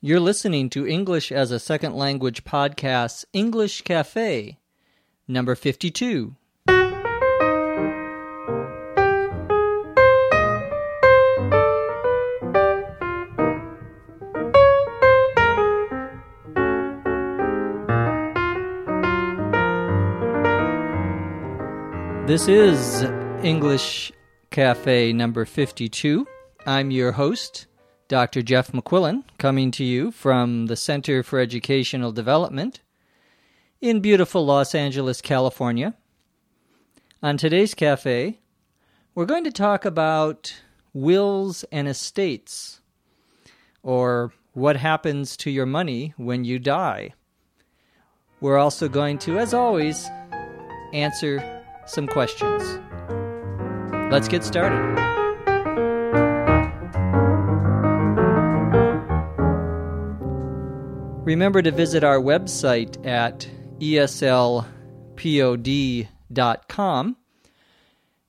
You're listening to English as a Second Language podcast, English Cafe, number 52. This is English Cafe number 52. I'm your host, Dr. Jeff McQuillan, coming to you from the Center for Educational Development in beautiful Los Angeles, California. On today's cafe, we're going to talk about wills and estates, or what happens to your money when you die. We're also going to, as always, answer some questions. Let's get started. Remember to visit our website at eslpod.com.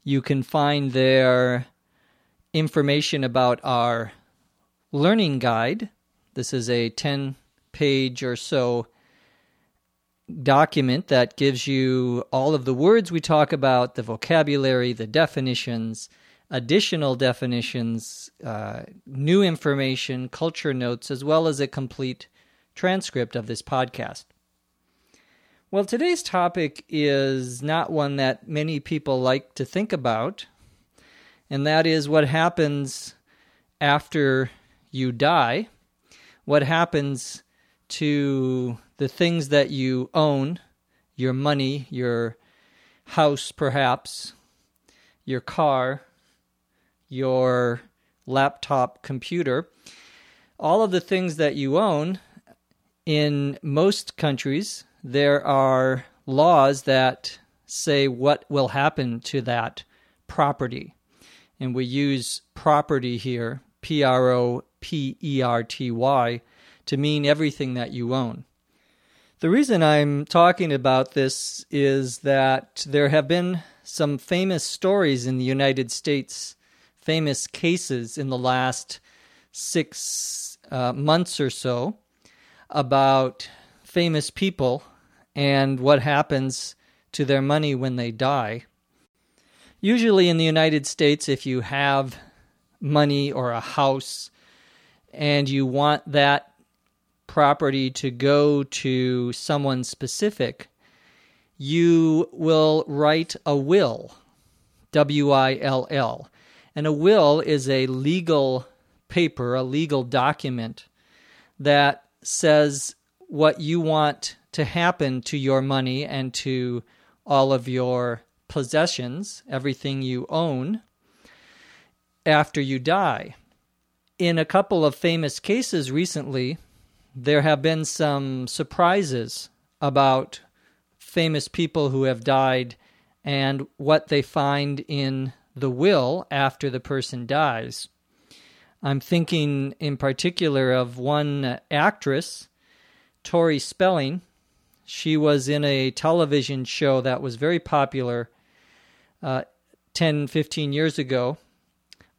You can find there information about our learning guide. This is a 10 page or so document that gives you all of the words we talk about, the vocabulary, the definitions, additional definitions, uh, new information, culture notes, as well as a complete transcript of this podcast. Well, today's topic is not one that many people like to think about, and that is what happens after you die. What happens to the things that you own, your money, your house, perhaps, your car, your laptop computer, all of the things that you own, in most countries, there are laws that say what will happen to that property. And we use property here, P R O P E R T Y, to mean everything that you own. The reason I'm talking about this is that there have been some famous stories in the United States, famous cases in the last six uh, months or so about famous people and what happens to their money when they die. Usually in the United States, if you have money or a house and you want that property to go to someone specific, you will write a will, W I L L. And a will is a legal paper, a legal document that says what you want to happen to your money and to all of your possessions, everything you own, after you die. In a couple of famous cases recently, there have been some surprises about famous people who have died and what they find in the will after the person dies. I'm thinking in particular of one actress, Tori Spelling. She was in a television show that was very popular uh, 10, 15 years ago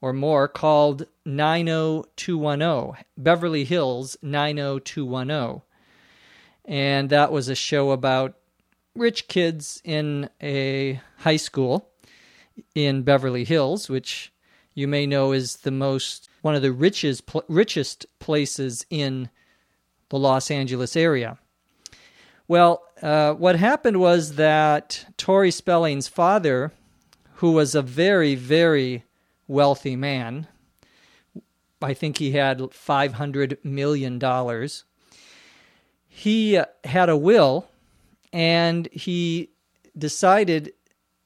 or more called 90210, Beverly Hills 90210. And that was a show about rich kids in a high school in Beverly Hills, which you may know is the most one of the richest richest places in the Los Angeles area. Well, uh, what happened was that Tori Spelling's father, who was a very, very wealthy man. I think he had $500 million. He had a will and he decided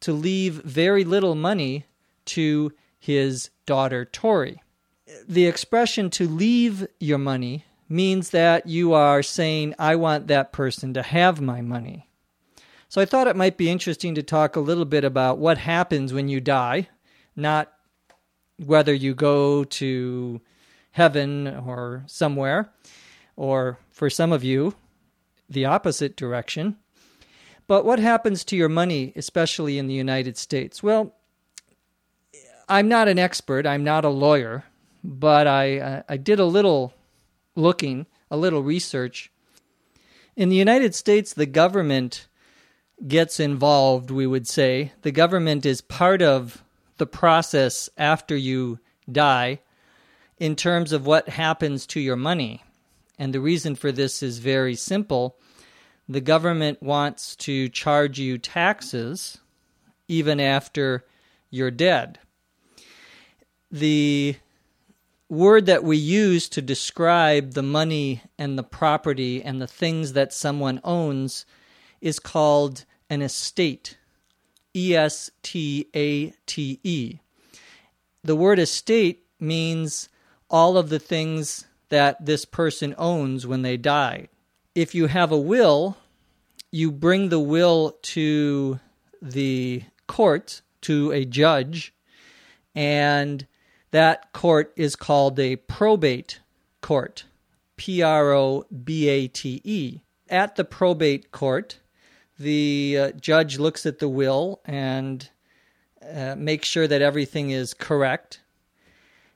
to leave very little money to his daughter Tori. The expression to leave your money means that you are saying, I want that person to have my money. So I thought it might be interesting to talk a little bit about what happens when you die, not whether you go to heaven or somewhere, or for some of you, the opposite direction. But what happens to your money, especially in the United States? Well, I'm not an expert, I'm not a lawyer, but I, uh, I did a little looking a little research. In the United States, the government gets involved, we would say. The government is part of the process after you die in terms of what happens to your money. And the reason for this is very simple. The government wants to charge you taxes even after you're dead. The word that we use to describe the money and the property and the things that someone owns is called an estate. E S T A T E. The word estate means all of the things that this person owns when they die. If you have a will, you bring the will to the court, to a judge, and that court is called a probate court. P R O B A T E. At the probate court, the uh, judge looks at the will and uh, makes sure that everything is correct.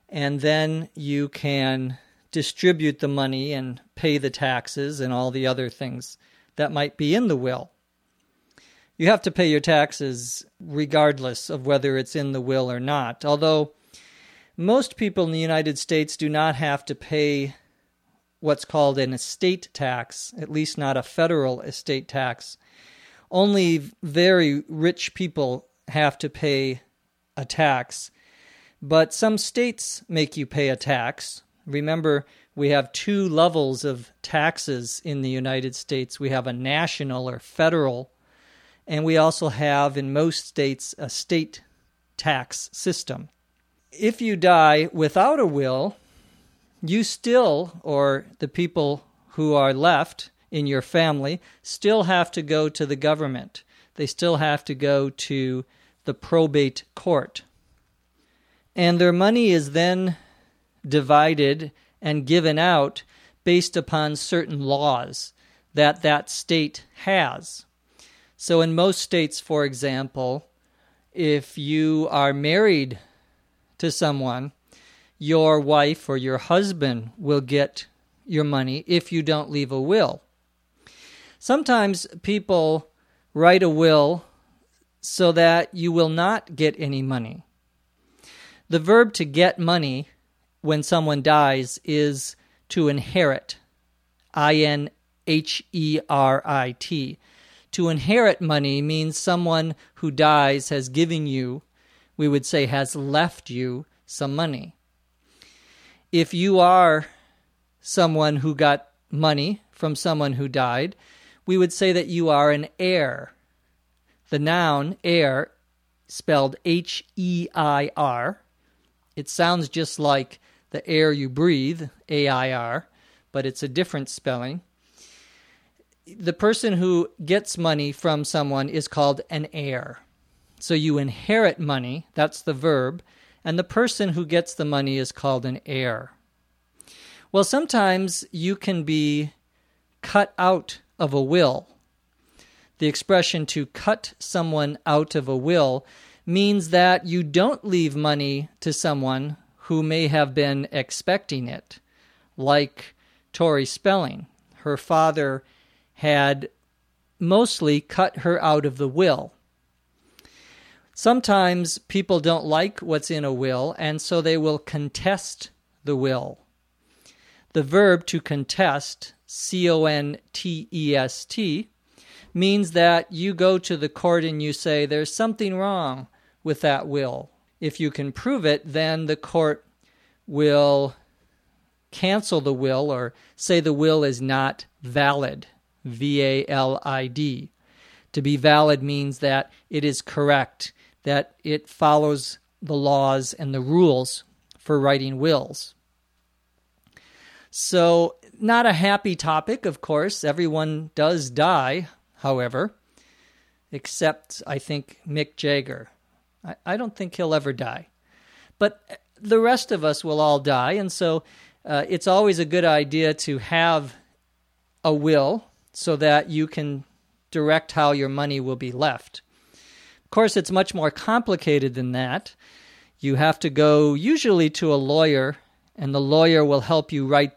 And then you can distribute the money and pay the taxes and all the other things that might be in the will. You have to pay your taxes regardless of whether it's in the will or not. Although most people in the United States do not have to pay what's called an estate tax, at least not a federal estate tax only very rich people have to pay a tax. But some states make you pay a tax. Remember, we have two levels of taxes in the United States we have a national or federal, and we also have in most states a state tax system. If you die without a will, you still, or the people who are left, in your family still have to go to the government. They still have to go to the probate court. And their money is then divided and given out based upon certain laws that that state has. So, in most states, for example, if you are married to someone, your wife or your husband will get your money if you don't leave a will. Sometimes people write a will so that you will not get any money. The verb to get money when someone dies is to inherit. I N H E R I T. To inherit money means someone who dies has given you, we would say, has left you some money. If you are someone who got money from someone who died, we would say that you are an heir. The noun heir, spelled H E I R, it sounds just like the air you breathe, A I R, but it's a different spelling. The person who gets money from someone is called an heir. So you inherit money, that's the verb, and the person who gets the money is called an heir. Well, sometimes you can be cut out of a will. The expression to cut someone out of a will means that you don't leave money to someone who may have been expecting it, like Tori Spelling. Her father had mostly cut her out of the will. Sometimes people don't like what's in a will, and so they will contest the will. The verb to contest C O N T E S T, means that you go to the court and you say, There's something wrong with that will. If you can prove it, then the court will cancel the will or say the will is not valid. V A L I D. To be valid means that it is correct, that it follows the laws and the rules for writing wills. So not a happy topic, of course. Everyone does die, however, except, I think, Mick Jagger. I, I don't think he'll ever die. But the rest of us will all die, and so uh, it's always a good idea to have a will so that you can direct how your money will be left. Of course, it's much more complicated than that. You have to go usually to a lawyer, and the lawyer will help you write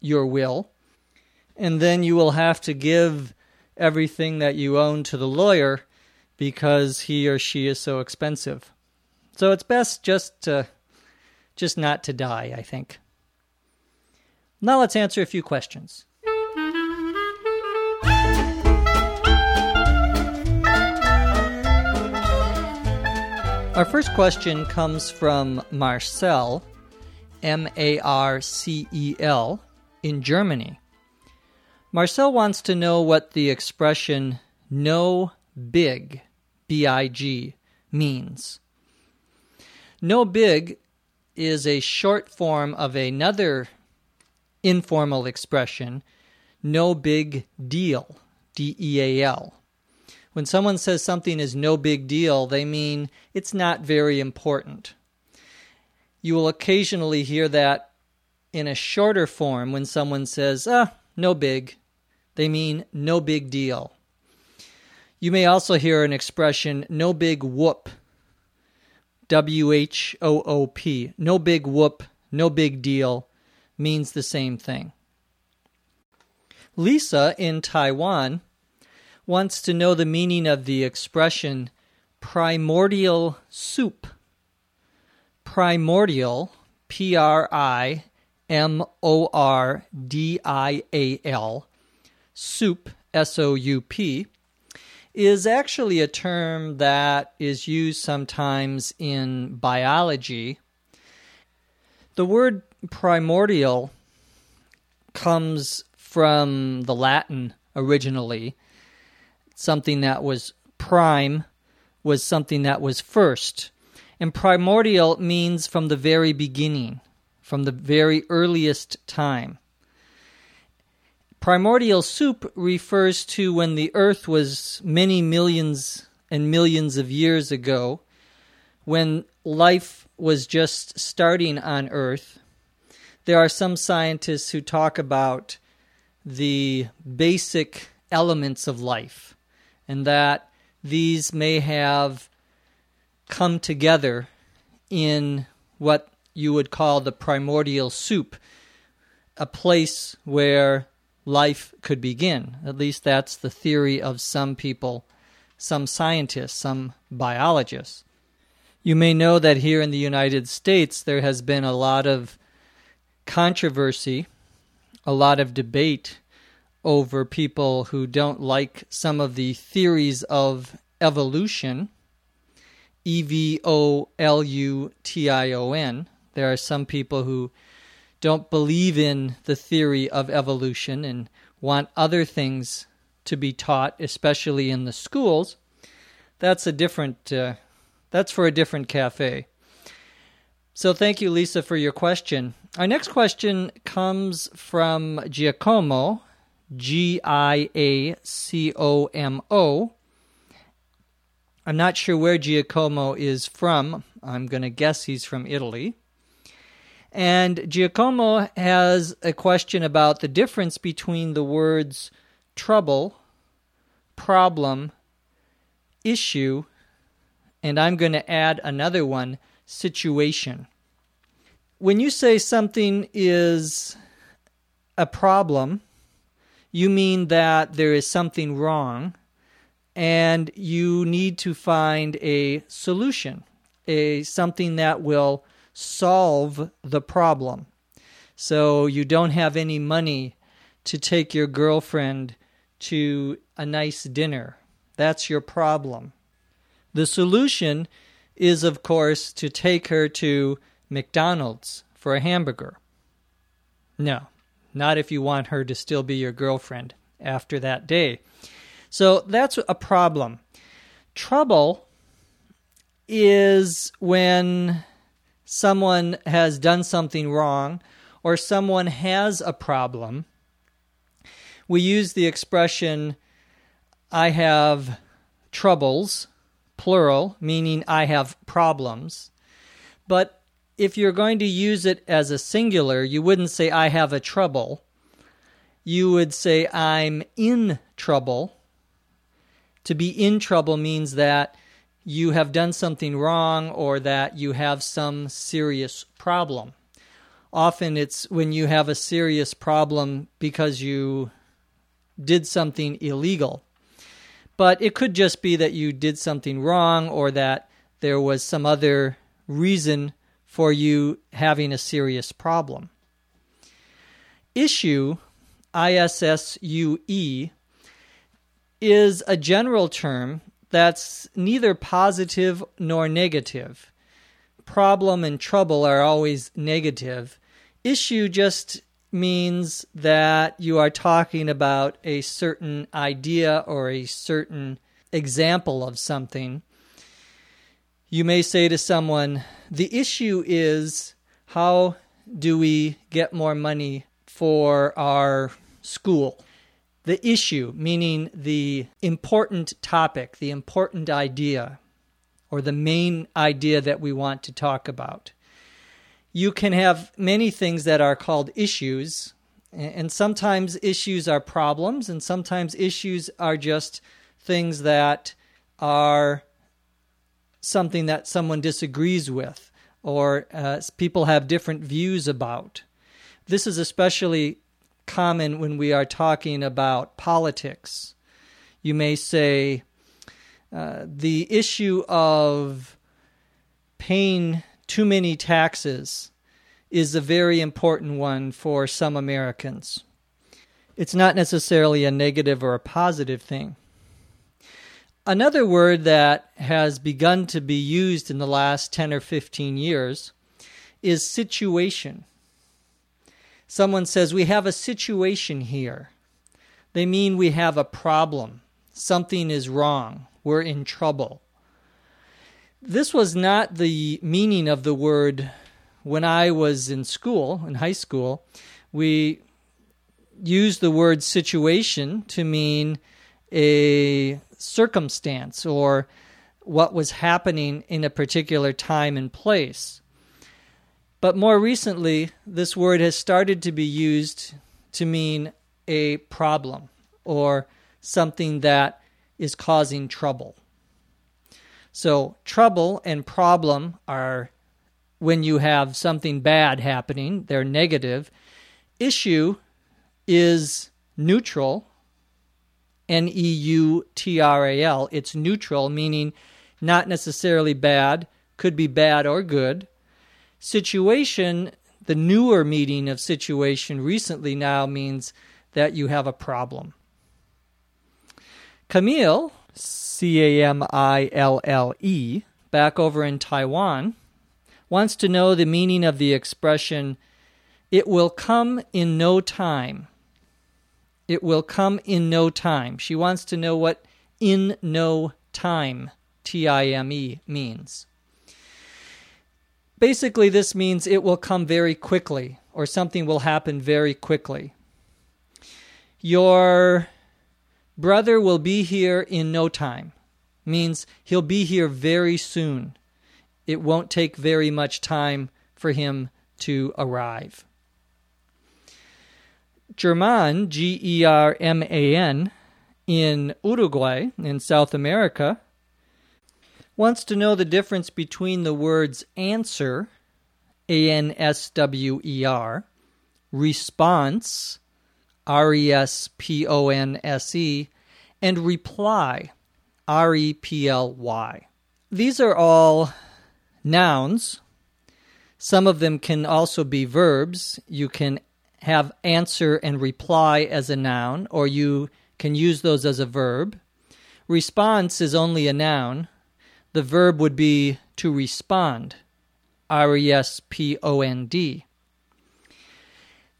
your will. and then you will have to give everything that you own to the lawyer because he or she is so expensive. So it's best just to just not to die, I think. Now let's answer a few questions. Our first question comes from Marcel, M A R C E L, in Germany. Marcel wants to know what the expression no big, B I G, means. No big is a short form of another informal expression, no big deal, D E A L. When someone says something is no big deal, they mean it's not very important. You will occasionally hear that in a shorter form when someone says, ah, no big. They mean no big deal. You may also hear an expression, no big whoop. W H O O P. No big whoop, no big deal means the same thing. Lisa in Taiwan wants to know the meaning of the expression primordial soup. Primordial, P R I M O R D I A L, soup, S O U P, is actually a term that is used sometimes in biology. The word primordial comes from the Latin originally something that was prime was something that was first. And primordial means from the very beginning, from the very earliest time. Primordial soup refers to when the earth was many millions and millions of years ago, when life was just starting on earth. There are some scientists who talk about the basic elements of life and that these may have come together in what you would call the primordial soup, a place where life could begin. At least that's the theory of some people, some scientists, some biologists. You may know that here in the United States there has been a lot of controversy, a lot of debate over people who don't like some of the theories of evolution. E V O L U T I O N. There are some people who don't believe in the theory of evolution and want other things to be taught, especially in the schools. That's a different. Uh, that's for a different cafe. So thank you, Lisa, for your question. Our next question comes from Giacomo, G I A C O M O. I'm not sure where Giacomo is from. I'm going to guess he's from Italy. And Giacomo has a question about the difference between the words trouble, problem, issue, and I'm going to add another one situation. When you say something is a problem, you mean that there is something wrong and you need to find a solution, a something that will solve the problem. So you don't have any money to take your girlfriend to a nice dinner. That's your problem. The solution is, of course, to take her to McDonald's for a hamburger. No, not if you want her to still be your girlfriend after that day. So that's a problem. Trouble is when someone has done something wrong or someone has a problem. We use the expression, I have troubles, plural, meaning I have problems. But if you're going to use it as a singular, you wouldn't say, I have a trouble. You would say, I'm in trouble. To be in trouble means that you have done something wrong or that you have some serious problem. Often it's when you have a serious problem because you did something illegal. But it could just be that you did something wrong or that there was some other reason for you having a serious problem. Issue, I S S U E, is a general term that's neither positive nor negative. Problem and trouble are always negative. Issue just means that you are talking about a certain idea or a certain example of something. You may say to someone, The issue is how do we get more money for our school? The issue, meaning the important topic, the important idea, or the main idea that we want to talk about. You can have many things that are called issues, and sometimes issues are problems, and sometimes issues are just things that are something that someone disagrees with or uh, people have different views about. This is especially common when we are talking about politics. You may say uh, the issue of paying too many taxes is a very important one for some Americans. It's not necessarily a negative or a positive thing. Another word that has begun to be used in the last 10 or 15 years is situation. Someone says, We have a situation here. They mean we have a problem. Something is wrong. We're in trouble. This was not the meaning of the word when I was in school, in high school. We used the word situation to mean a circumstance or what was happening in a particular time and place. But more recently, this word has started to be used to mean a problem or something that is causing trouble. So, trouble and problem are when you have something bad happening, they're negative. Issue is neutral N E U T R A L. It's neutral, meaning not necessarily bad, could be bad or good. Situation, the newer meaning of situation recently now means that you have a problem. Camille, C A M I L L E, back over in Taiwan, wants to know the meaning of the expression, it will come in no time. It will come in no time. She wants to know what in no time, T I M E, means. Basically, this means it will come very quickly, or something will happen very quickly. Your brother will be here in no time, means he'll be here very soon. It won't take very much time for him to arrive. German, G E R M A N, in Uruguay, in South America, wants to know the difference between the words answer, A N S W E R, response, R E S P O N S E, and reply, R E P L Y. These are all nouns. Some of them can also be verbs. You can have answer and reply as a noun, or you can use those as a verb. Response is only a noun. The verb would be to respond. R E S P O N D.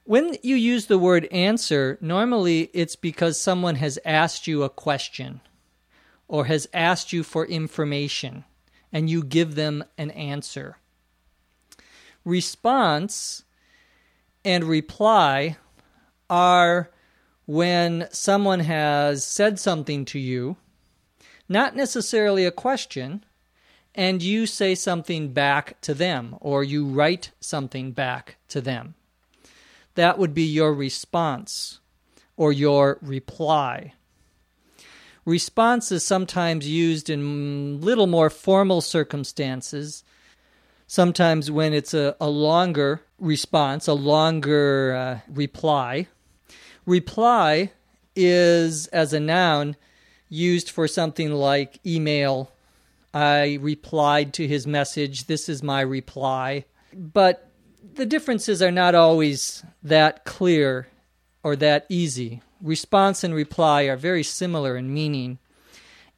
When you use the word answer, normally it's because someone has asked you a question or has asked you for information and you give them an answer. Response and reply are when someone has said something to you, not necessarily a question, and you say something back to them, or you write something back to them. That would be your response or your reply. Response is sometimes used in little more formal circumstances sometimes when it's a, a longer response, a longer uh, reply. Reply is, as a noun, used for something like email. I replied to his message. This is my reply. But the differences are not always that clear or that easy. Response and reply are very similar in meaning.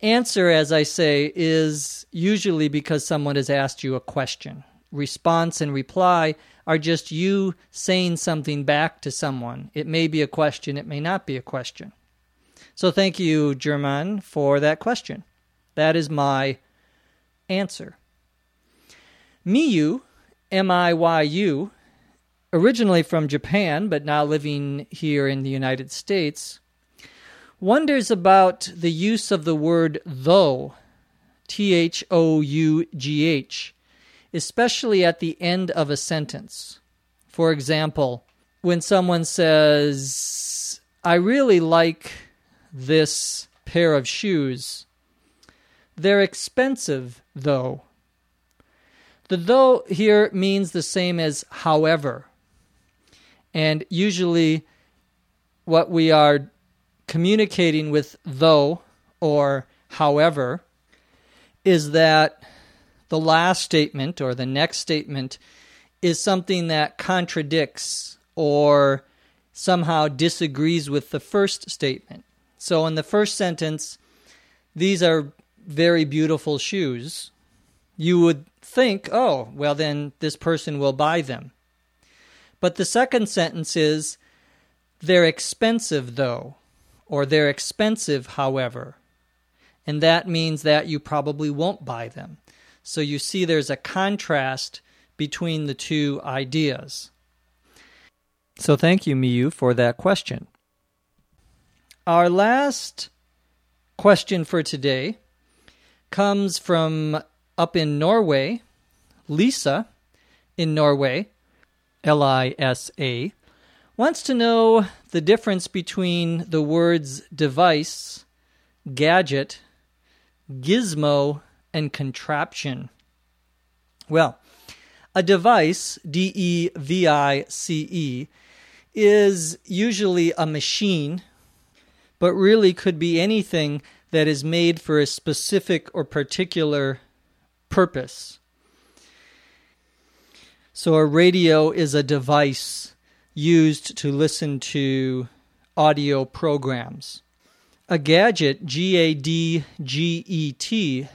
Answer, as I say, is usually because someone has asked you a question. Response and reply are just you saying something back to someone. It may be a question, it may not be a question. So thank you, German, for that question. That is my answer. Miyu, M I Y U, originally from Japan but now living here in the United States, wonders about the use of the word though, T H O U G H, especially at the end of a sentence. For example, when someone says, I really like this pair of shoes, they're expensive though. The though here means the same as however. And usually, what we are communicating with though or however is that the last statement or the next statement is something that contradicts or somehow disagrees with the first statement. So in the first sentence, these are very beautiful shoes. You would think, oh, well, then this person will buy them. But the second sentence is, they're expensive though or they're expensive, however. And that means that you probably won't buy them. So you see there's a contrast between the two ideas. So thank you, Miyu, for that question. Our last question for today comes from up in Norway, Lisa in Norway, L I S A, wants to know the difference between the words device, gadget, gizmo, and contraption. Well, a device, D E V I C E, is usually a machine, but really could be anything that is made for a specific or particular purpose. So a radio is a device used to listen to audio programs. A gadget, G A D G E T,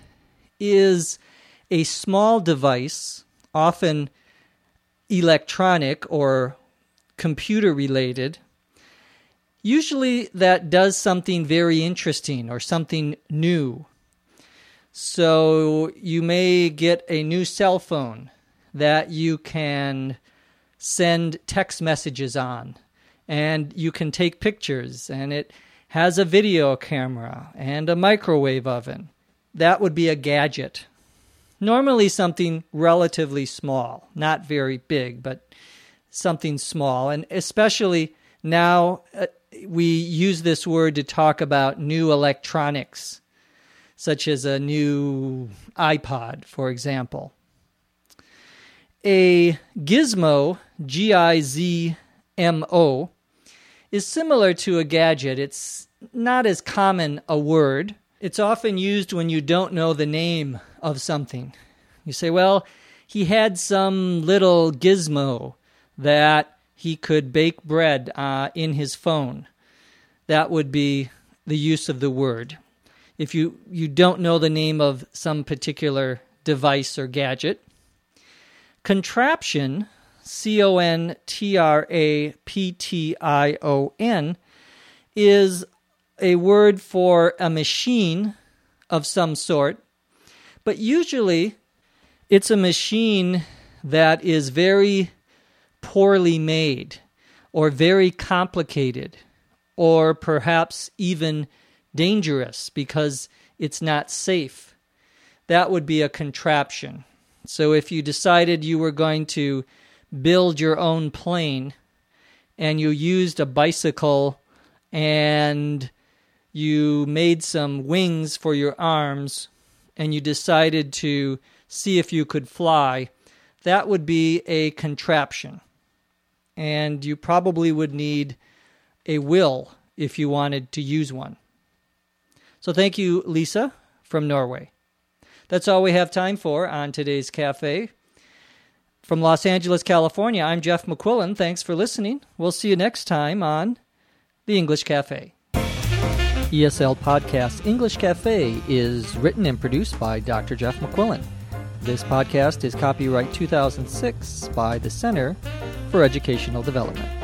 is a small device, often electronic or computer related, usually that does something very interesting or something new. So you may get a new cell phone that you can send text messages on and you can take pictures and it has a video camera and a microwave oven. That would be a gadget. Normally something relatively small, not very big, but something small. And especially now uh, we use this word to talk about new electronics, such as a new iPod, for example. A gizmo, G I Z M O, is similar to a gadget. It's not as common a word. It's often used when you don't know the name of something. You say, well, he had some little gizmo that he could bake bread uh, in his phone. That would be the use of the word. If you, you don't know the name of some particular device or gadget, Contraption, C O N T R A P T I O N, is a word for a machine of some sort, but usually it's a machine that is very poorly made or very complicated or perhaps even dangerous because it's not safe. That would be a contraption. So if you decided you were going to build your own plane and you used a bicycle and you made some wings for your arms and you decided to see if you could fly, that would be a contraption. And you probably would need a will if you wanted to use one. So thank you, Lisa from Norway. That's all we have time for on today's cafe. From Los Angeles, California, I'm Jeff McQuillan. Thanks for listening. We'll see you next time on The English Cafe. ESL Podcast English Cafe is written and produced by Dr. Jeff McQuillan. This podcast is copyright 2006 by the Center for Educational Development.